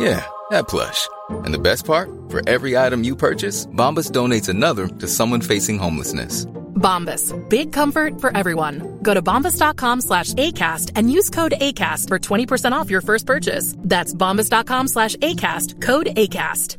Yeah, that plush. And the best part? For every item you purchase, Bombas donates another to someone facing homelessness. Bombas. Big comfort for everyone. Go to bombas.com slash ACAST and use code ACAST for 20% off your first purchase. That's bombas.com slash ACAST. Code ACAST.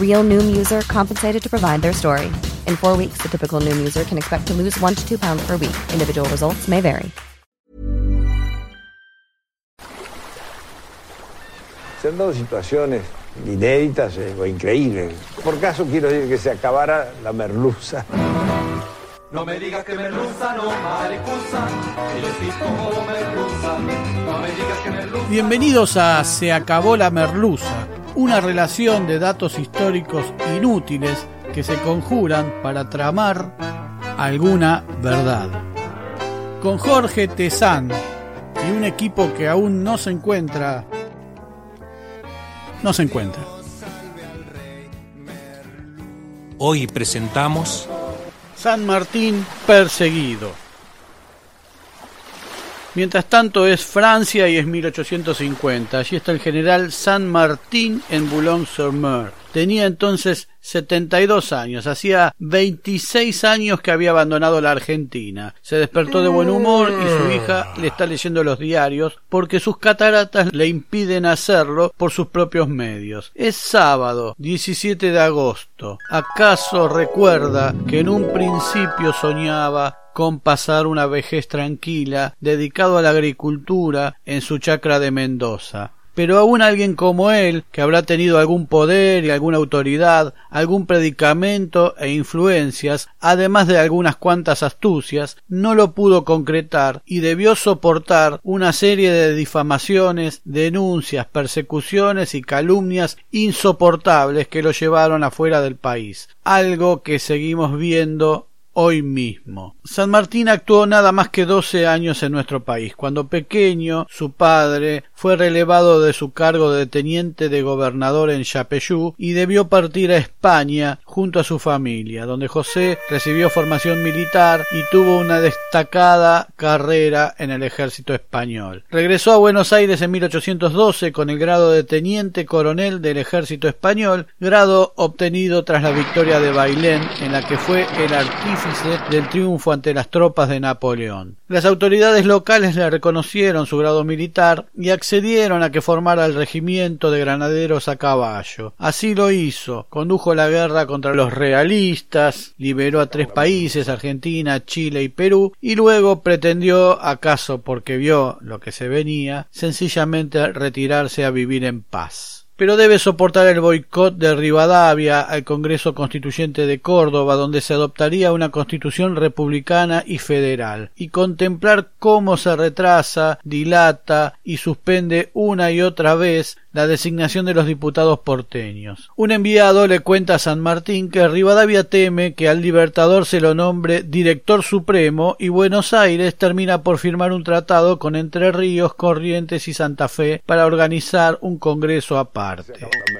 Real Noom user compensated to provide their story. In four weeks, the typical Noom user can expect to lose one to two pounds per week. Individual results may vary. Se han dado situaciones inéditas eh, o increíbles. Por caso quiero decir que se acabara la merluza. No me digas que merluza, no maricusa, que yo sí como merluza. No me digas que merluza. Bienvenidos a Se acabó la merluza, una relación de datos históricos inútiles que se conjuran para tramar alguna verdad. Con Jorge Tezán y un equipo que aún no se encuentra no se encuentra. Hoy presentamos San Martín perseguido. Mientras tanto es Francia y es 1850. Allí está el general San Martín en Boulogne-sur-Mer. Tenía entonces 72 años, hacía 26 años que había abandonado la Argentina. Se despertó de buen humor y su hija le está leyendo los diarios porque sus cataratas le impiden hacerlo por sus propios medios. Es sábado, 17 de agosto. ¿Acaso recuerda que en un principio soñaba con pasar una vejez tranquila dedicado a la agricultura en su chacra de Mendoza? pero aún alguien como él, que habrá tenido algún poder y alguna autoridad, algún predicamento e influencias, además de algunas cuantas astucias, no lo pudo concretar y debió soportar una serie de difamaciones, denuncias, persecuciones y calumnias insoportables que lo llevaron afuera del país, algo que seguimos viendo hoy mismo. San Martín actuó nada más que doce años en nuestro país. Cuando pequeño, su padre fue relevado de su cargo de teniente de gobernador en Chapeyú y debió partir a España junto a su familia, donde José recibió formación militar y tuvo una destacada carrera en el ejército español. Regresó a Buenos Aires en 1812 con el grado de teniente coronel del ejército español, grado obtenido tras la victoria de Bailén, en la que fue el artífice artífice del triunfo ante las tropas de Napoleón. Las autoridades locales le reconocieron su grado militar y accedieron a que formara el regimiento de granaderos a caballo. Así lo hizo, condujo la guerra contra los realistas, liberó a tres países, Argentina, Chile y Perú, y luego pretendió, acaso porque vio lo que se venía, sencillamente retirarse a vivir en paz pero debe soportar el boicot de Rivadavia al Congreso Constituyente de Córdoba, donde se adoptaría una constitución republicana y federal, y contemplar cómo se retrasa, dilata y suspende una y otra vez la designación de los diputados porteños. Un enviado le cuenta a San Martín que Rivadavia teme que al Libertador se lo nombre director supremo y Buenos Aires termina por firmar un tratado con Entre Ríos, Corrientes y Santa Fe para organizar un congreso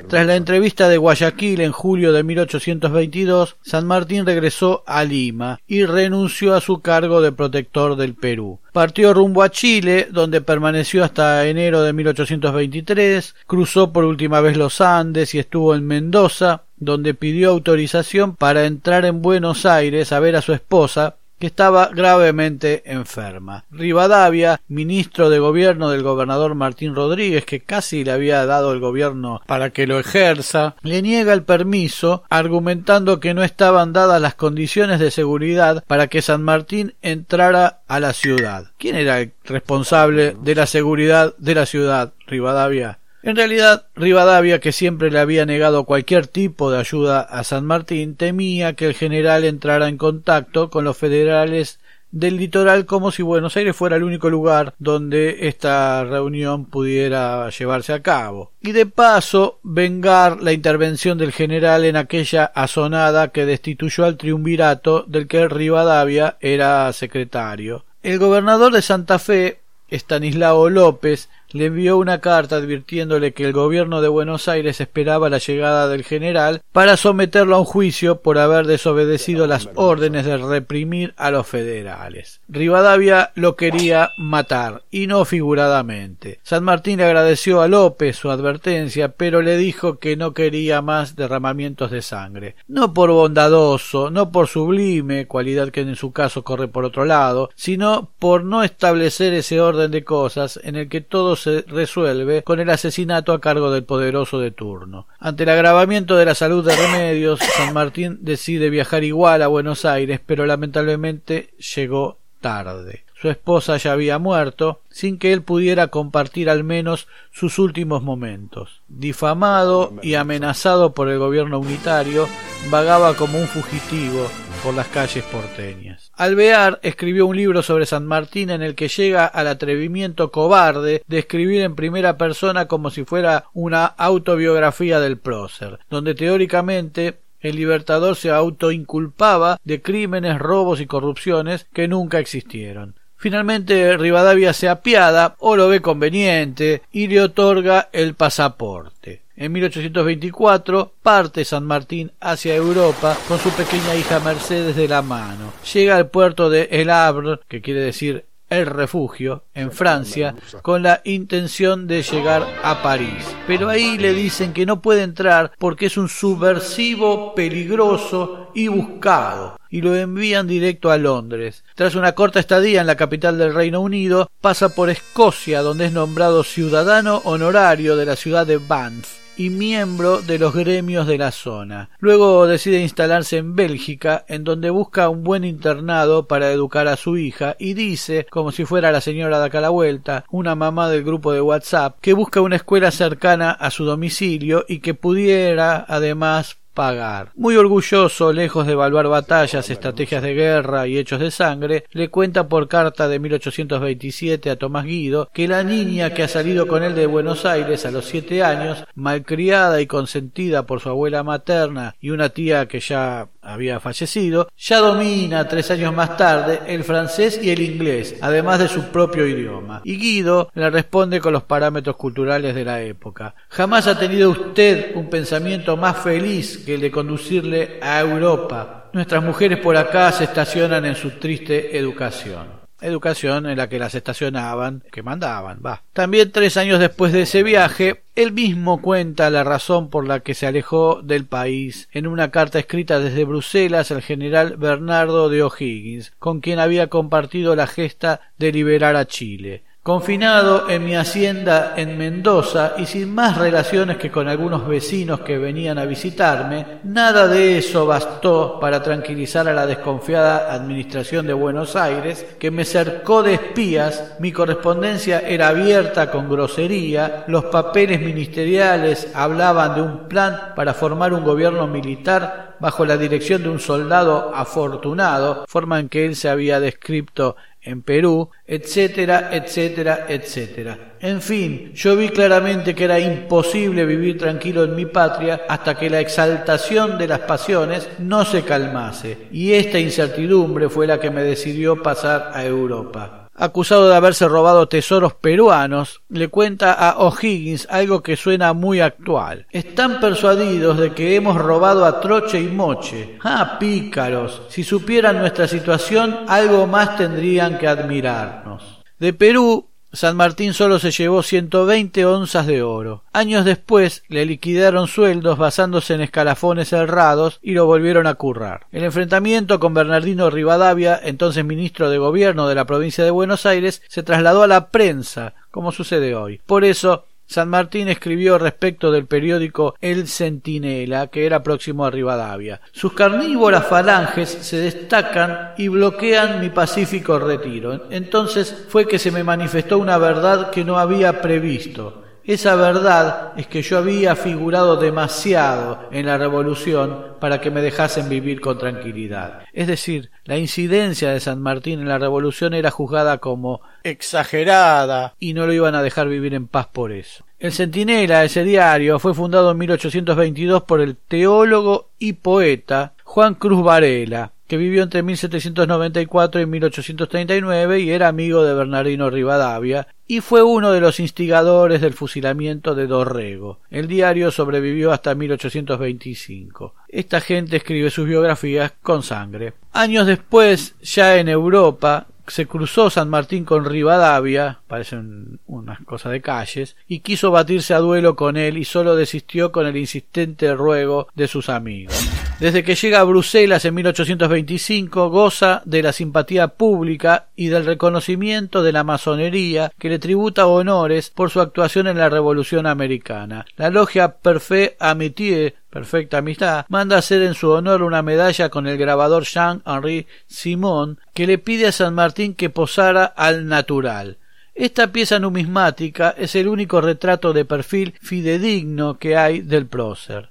Tras la entrevista de Guayaquil en julio de 1822, San Martín regresó a Lima y renunció a su cargo de protector del Perú. Partió rumbo a Chile, donde permaneció hasta enero de 1823, cruzó por última vez los Andes y estuvo en Mendoza, donde pidió autorización para entrar en Buenos Aires a ver a su esposa, que estaba gravemente enferma. Rivadavia, ministro de gobierno del gobernador Martín Rodríguez, que casi le había dado el gobierno para que lo ejerza, le niega el permiso, argumentando que no estaban dadas las condiciones de seguridad para que San Martín entrara a la ciudad. ¿Quién era el responsable de la seguridad de la ciudad? Rivadavia. En realidad, Rivadavia, que siempre le había negado cualquier tipo de ayuda a San Martín, temía que el general entrara en contacto con los federales del litoral como si Buenos Aires fuera el único lugar donde esta reunión pudiera llevarse a cabo. Y de paso, vengar la intervención del general en aquella azonada que destituyó al triunvirato del que Rivadavia era secretario. El gobernador de Santa Fe, Estanislao López, le envió una carta advirtiéndole que el gobierno de Buenos Aires esperaba la llegada del general para someterlo a un juicio por haber desobedecido las órdenes de reprimir a los federales. Rivadavia lo quería matar, y no figuradamente. San Martín le agradeció a López su advertencia, pero le dijo que no quería más derramamientos de sangre. No por bondadoso, no por sublime, cualidad que en su caso corre por otro lado, sino por no establecer ese orden de cosas en el que todos se resuelve con el asesinato a cargo del poderoso de turno. Ante el agravamiento de la salud de Remedios, San Martín decide viajar igual a Buenos Aires, pero lamentablemente llegó tarde. Su esposa ya había muerto, sin que él pudiera compartir al menos sus últimos momentos. Difamado y amenazado por el gobierno unitario, vagaba como un fugitivo por las calles porteñas. Alvear escribió un libro sobre San Martín en el que llega al atrevimiento cobarde de escribir en primera persona como si fuera una autobiografía del prócer, donde teóricamente el libertador se autoinculpaba de crímenes, robos y corrupciones que nunca existieron. Finalmente Rivadavia se apiada o lo ve conveniente y le otorga el pasaporte. En 1824 parte San Martín hacia Europa con su pequeña hija Mercedes de la mano. Llega al puerto de El Havre, que quiere decir el refugio en Francia con la intención de llegar a París. Pero ahí le dicen que no puede entrar porque es un subversivo peligroso y buscado y lo envían directo a Londres. Tras una corta estadía en la capital del Reino Unido, pasa por Escocia donde es nombrado ciudadano honorario de la ciudad de Banff y miembro de los gremios de la zona. Luego decide instalarse en Bélgica, en donde busca un buen internado para educar a su hija y dice, como si fuera la señora de acá la vuelta, una mamá del grupo de WhatsApp, que busca una escuela cercana a su domicilio y que pudiera además pagar. Muy orgulloso, lejos de evaluar batallas, estrategias de guerra y hechos de sangre, le cuenta por carta de 1827 a Tomás Guido que la niña que ha salido con él de Buenos Aires a los siete años, malcriada y consentida por su abuela materna y una tía que ya había fallecido, ya domina tres años más tarde el francés y el inglés, además de su propio idioma. Y Guido le responde con los parámetros culturales de la época. Jamás ha tenido usted un pensamiento más feliz que de conducirle a Europa. Nuestras mujeres por acá se estacionan en su triste educación. educación en la que las estacionaban, que mandaban, va. También tres años después de ese viaje, él mismo cuenta la razón por la que se alejó del país en una carta escrita desde Bruselas al general Bernardo de O'Higgins, con quien había compartido la gesta de liberar a Chile confinado en mi hacienda en Mendoza y sin más relaciones que con algunos vecinos que venían a visitarme, nada de eso bastó para tranquilizar a la desconfiada administración de Buenos Aires, que me cercó de espías, mi correspondencia era abierta con grosería, los papeles ministeriales hablaban de un plan para formar un gobierno militar bajo la dirección de un soldado afortunado, forma en que él se había descrito en Perú, etcétera, etcétera, etcétera. En fin, yo vi claramente que era imposible vivir tranquilo en mi patria hasta que la exaltación de las pasiones no se calmase, y esta incertidumbre fue la que me decidió pasar a Europa acusado de haberse robado tesoros peruanos, le cuenta a O'Higgins algo que suena muy actual. Están persuadidos de que hemos robado a troche y moche. Ah, pícaros, si supieran nuestra situación, algo más tendrían que admirarnos. De Perú San Martín solo se llevó 120 onzas de oro. Años después le liquidaron sueldos basándose en escalafones cerrados y lo volvieron a currar. El enfrentamiento con Bernardino Rivadavia, entonces ministro de Gobierno de la provincia de Buenos Aires, se trasladó a la prensa, como sucede hoy. Por eso San Martín escribió respecto del periódico El Centinela, que era próximo a Rivadavia. Sus carnívoras falanges se destacan y bloquean mi pacífico retiro. Entonces fue que se me manifestó una verdad que no había previsto. Esa verdad es que yo había figurado demasiado en la revolución para que me dejasen vivir con tranquilidad. Es decir, la incidencia de San Martín en la revolución era juzgada como exagerada y no lo iban a dejar vivir en paz por eso. El Centinela, ese diario, fue fundado en 1822 por el teólogo y poeta Juan Cruz Varela, que vivió entre 1794 y 1839 y era amigo de Bernardino Rivadavia, y fue uno de los instigadores del fusilamiento de Dorrego. El diario sobrevivió hasta 1825. Esta gente escribe sus biografías con sangre. Años después, ya en Europa, se cruzó San Martín con Rivadavia, parecen unas cosas de calles, y quiso batirse a duelo con él y solo desistió con el insistente ruego de sus amigos. Desde que llega a Bruselas en 1825 goza de la simpatía pública y del reconocimiento de la masonería que le tributa honores por su actuación en la Revolución Americana. La logia Perfect Amitié perfecta amistad, manda hacer en su honor una medalla con el grabador Jean-Henri Simon, que le pide a San Martín que posara al natural. Esta pieza numismática es el único retrato de perfil fidedigno que hay del prócer.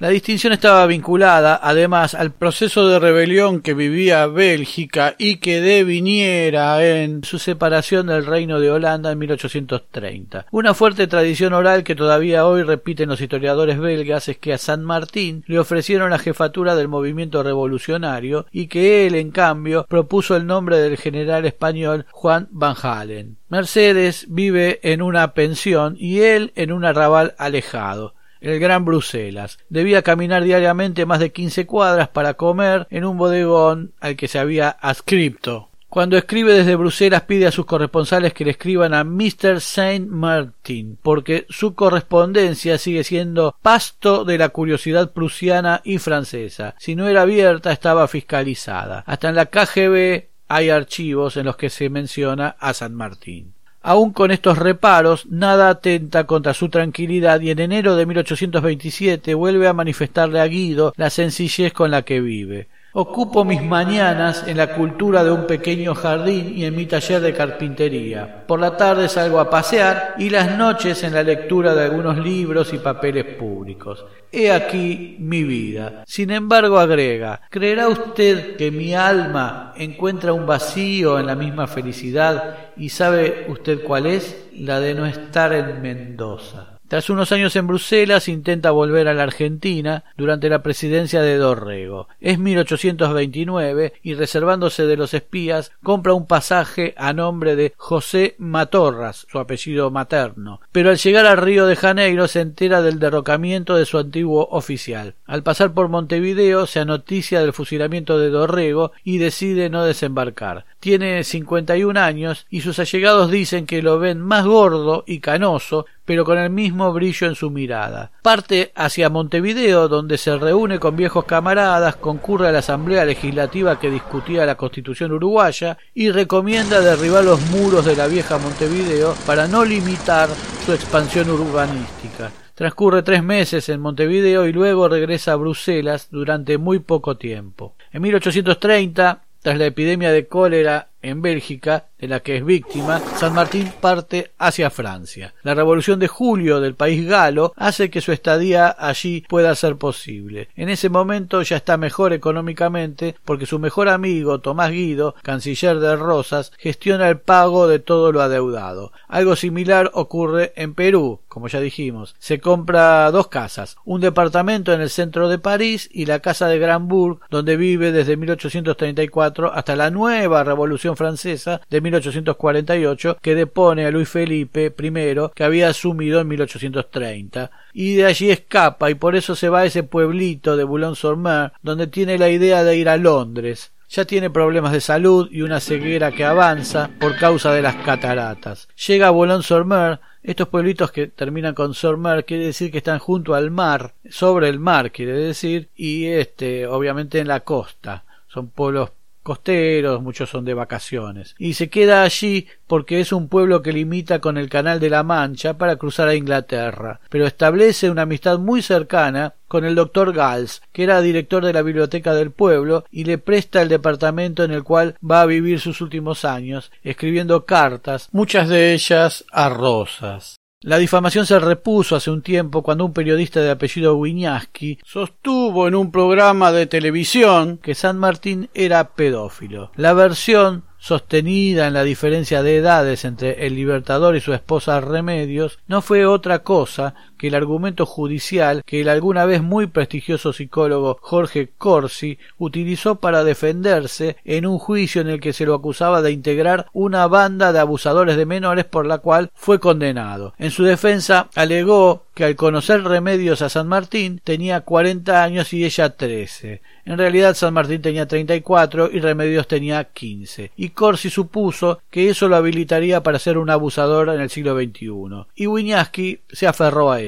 La distinción estaba vinculada, además, al proceso de rebelión que vivía Bélgica y que deviniera en su separación del Reino de Holanda en 1830. Una fuerte tradición oral que todavía hoy repiten los historiadores belgas es que a San Martín le ofrecieron la jefatura del movimiento revolucionario y que él, en cambio, propuso el nombre del general español Juan Van Halen. Mercedes vive en una pensión y él en un arrabal alejado el Gran Bruselas. Debía caminar diariamente más de quince cuadras para comer en un bodegón al que se había adscripto. Cuando escribe desde Bruselas pide a sus corresponsales que le escriban a Mr. Saint Martin, porque su correspondencia sigue siendo pasto de la curiosidad prusiana y francesa. Si no era abierta, estaba fiscalizada. Hasta en la KGB hay archivos en los que se menciona a San Martín. Aun con estos reparos, nada atenta contra su tranquilidad y en enero de 1827 vuelve a manifestarle a Guido la sencillez con la que vive. Ocupo mis mañanas en la cultura de un pequeño jardín y en mi taller de carpintería. Por la tarde salgo a pasear y las noches en la lectura de algunos libros y papeles públicos. He aquí mi vida. Sin embargo, agrega, ¿creerá usted que mi alma encuentra un vacío en la misma felicidad y sabe usted cuál es? La de no estar en Mendoza. Tras unos años en Bruselas intenta volver a la Argentina durante la presidencia de Dorrego. Es 1829 y reservándose de los espías compra un pasaje a nombre de José Matorras, su apellido materno. Pero al llegar al Río de Janeiro se entera del derrocamiento de su antiguo oficial. Al pasar por Montevideo se anoticia del fusilamiento de Dorrego y decide no desembarcar. Tiene 51 años y sus allegados dicen que lo ven más gordo y canoso pero con el mismo brillo en su mirada. Parte hacia Montevideo, donde se reúne con viejos camaradas, concurre a la Asamblea Legislativa que discutía la Constitución uruguaya y recomienda derribar los muros de la vieja Montevideo para no limitar su expansión urbanística. Transcurre tres meses en Montevideo y luego regresa a Bruselas durante muy poco tiempo. En 1830, tras la epidemia de cólera en Bélgica, de la que es víctima, San Martín parte hacia Francia. La revolución de julio del país galo hace que su estadía allí pueda ser posible. En ese momento ya está mejor económicamente porque su mejor amigo Tomás Guido, canciller de Rosas, gestiona el pago de todo lo adeudado. Algo similar ocurre en Perú, como ya dijimos. Se compra dos casas, un departamento en el centro de París y la casa de Granburg, donde vive desde 1834 hasta la nueva revolución Francesa de 1848 que depone a Luis Felipe I que había asumido en 1830 y de allí escapa y por eso se va a ese pueblito de Boulogne-sur-Mer donde tiene la idea de ir a Londres ya tiene problemas de salud y una ceguera que avanza por causa de las cataratas. Llega a Boulogne-sur-Mer, estos pueblitos que terminan con sur-Mer quiere decir que están junto al mar, sobre el mar quiere decir, y este, obviamente en la costa. Son pueblos costeros, muchos son de vacaciones, y se queda allí porque es un pueblo que limita con el Canal de la Mancha para cruzar a Inglaterra, pero establece una amistad muy cercana con el doctor Gals, que era director de la biblioteca del pueblo, y le presta el departamento en el cual va a vivir sus últimos años, escribiendo cartas, muchas de ellas a Rosas. La difamación se repuso hace un tiempo cuando un periodista de apellido Wiñaski sostuvo en un programa de televisión que San Martín era pedófilo. La versión sostenida en la diferencia de edades entre el Libertador y su esposa Remedios, no fue otra cosa que el argumento judicial que el alguna vez muy prestigioso psicólogo Jorge Corsi utilizó para defenderse en un juicio en el que se lo acusaba de integrar una banda de abusadores de menores por la cual fue condenado. En su defensa alegó que al conocer Remedios a San Martín tenía cuarenta años y ella trece. En realidad San Martín tenía treinta y cuatro y Remedios tenía quince. Y Corsi supuso que eso lo habilitaría para ser un abusador en el siglo XXI. Y Wiñaski se aferró a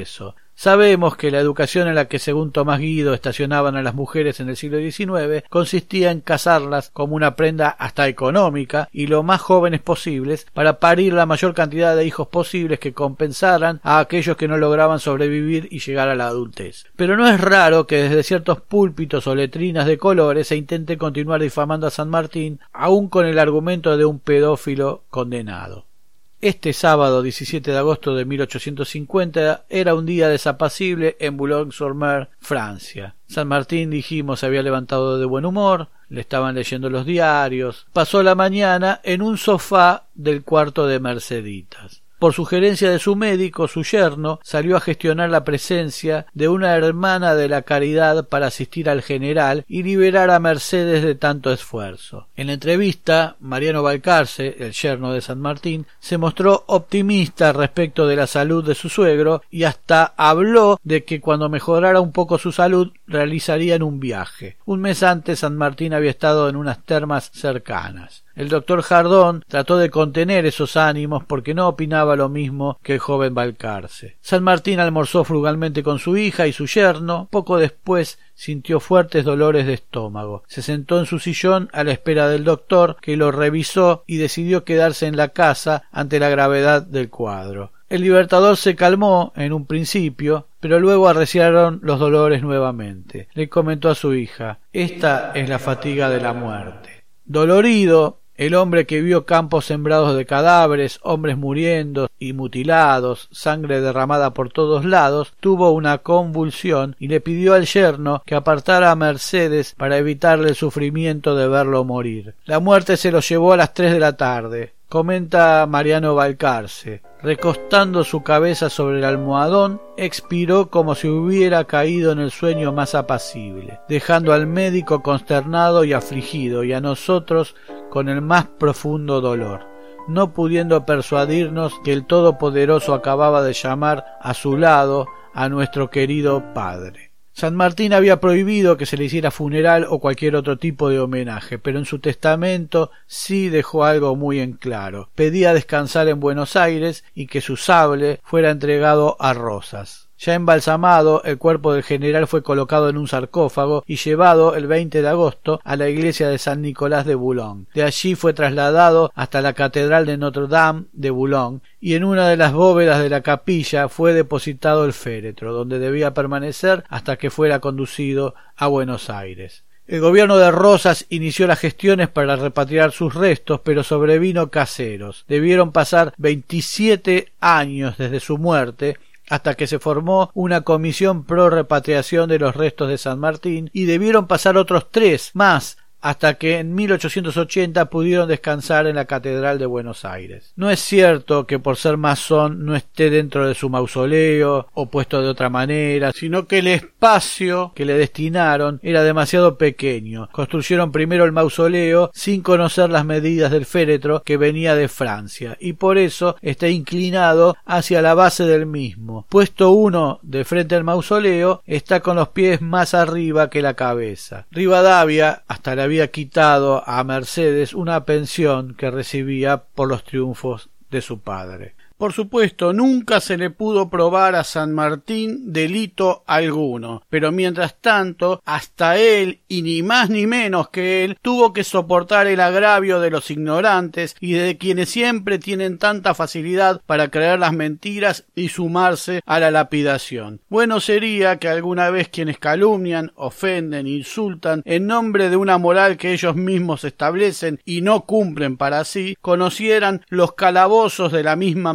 Sabemos que la educación en la que según Tomás Guido estacionaban a las mujeres en el siglo XIX consistía en casarlas como una prenda hasta económica y lo más jóvenes posibles para parir la mayor cantidad de hijos posibles que compensaran a aquellos que no lograban sobrevivir y llegar a la adultez. Pero no es raro que desde ciertos púlpitos o letrinas de colores se intente continuar difamando a San Martín aun con el argumento de un pedófilo condenado. Este sábado 17 de agosto de 1850 era un día desapacible en Boulogne-sur-Mer, Francia. San Martín, dijimos, se había levantado de buen humor, le estaban leyendo los diarios. Pasó la mañana en un sofá del cuarto de Merceditas. Por sugerencia de su médico, su yerno salió a gestionar la presencia de una hermana de la caridad para asistir al general y liberar a Mercedes de tanto esfuerzo. En la entrevista, Mariano Balcarce, el yerno de San Martín, se mostró optimista respecto de la salud de su suegro y hasta habló de que cuando mejorara un poco su salud realizarían un viaje. Un mes antes San Martín había estado en unas termas cercanas. El doctor Jardón trató de contener esos ánimos porque no opinaba lo mismo que el joven Balcarce. San Martín almorzó frugalmente con su hija y su yerno. Poco después sintió fuertes dolores de estómago. Se sentó en su sillón a la espera del doctor, que lo revisó y decidió quedarse en la casa ante la gravedad del cuadro. El libertador se calmó en un principio, pero luego arreciaron los dolores nuevamente. Le comentó a su hija Esta es la fatiga de la muerte. Dolorido, el hombre que vio campos sembrados de cadáveres, hombres muriendo y mutilados, sangre derramada por todos lados, tuvo una convulsión y le pidió al yerno que apartara a Mercedes para evitarle el sufrimiento de verlo morir. La muerte se lo llevó a las tres de la tarde. Comenta Mariano Balcarce. Recostando su cabeza sobre el almohadón, expiró como si hubiera caído en el sueño más apacible, dejando al médico consternado y afligido y a nosotros con el más profundo dolor, no pudiendo persuadirnos que el Todopoderoso acababa de llamar a su lado a nuestro querido Padre. San Martín había prohibido que se le hiciera funeral o cualquier otro tipo de homenaje, pero en su testamento sí dejó algo muy en claro. Pedía descansar en Buenos Aires y que su sable fuera entregado a Rosas. Ya embalsamado, el cuerpo del general fue colocado en un sarcófago y llevado el 20 de agosto a la iglesia de San Nicolás de Boulogne. De allí fue trasladado hasta la catedral de Notre Dame de Boulogne y en una de las bóvedas de la capilla fue depositado el féretro, donde debía permanecer hasta que fuera conducido a Buenos Aires. El gobierno de Rosas inició las gestiones para repatriar sus restos, pero sobrevino caseros. Debieron pasar veintisiete años desde su muerte hasta que se formó una comisión pro repatriación de los restos de San Martín y debieron pasar otros tres más hasta que en 1880 pudieron descansar en la Catedral de Buenos Aires. No es cierto que por ser masón no esté dentro de su mausoleo o puesto de otra manera, sino que el espacio que le destinaron era demasiado pequeño. Construyeron primero el mausoleo sin conocer las medidas del féretro que venía de Francia y por eso está inclinado hacia la base del mismo. Puesto uno de frente al mausoleo está con los pies más arriba que la cabeza. Rivadavia hasta la había quitado a Mercedes una pensión que recibía por los triunfos de su padre. Por supuesto, nunca se le pudo probar a San Martín delito alguno, pero mientras tanto, hasta él, y ni más ni menos que él, tuvo que soportar el agravio de los ignorantes y de quienes siempre tienen tanta facilidad para creer las mentiras y sumarse a la lapidación. Bueno sería que alguna vez quienes calumnian, ofenden, insultan, en nombre de una moral que ellos mismos establecen y no cumplen para sí, conocieran los calabozos de la misma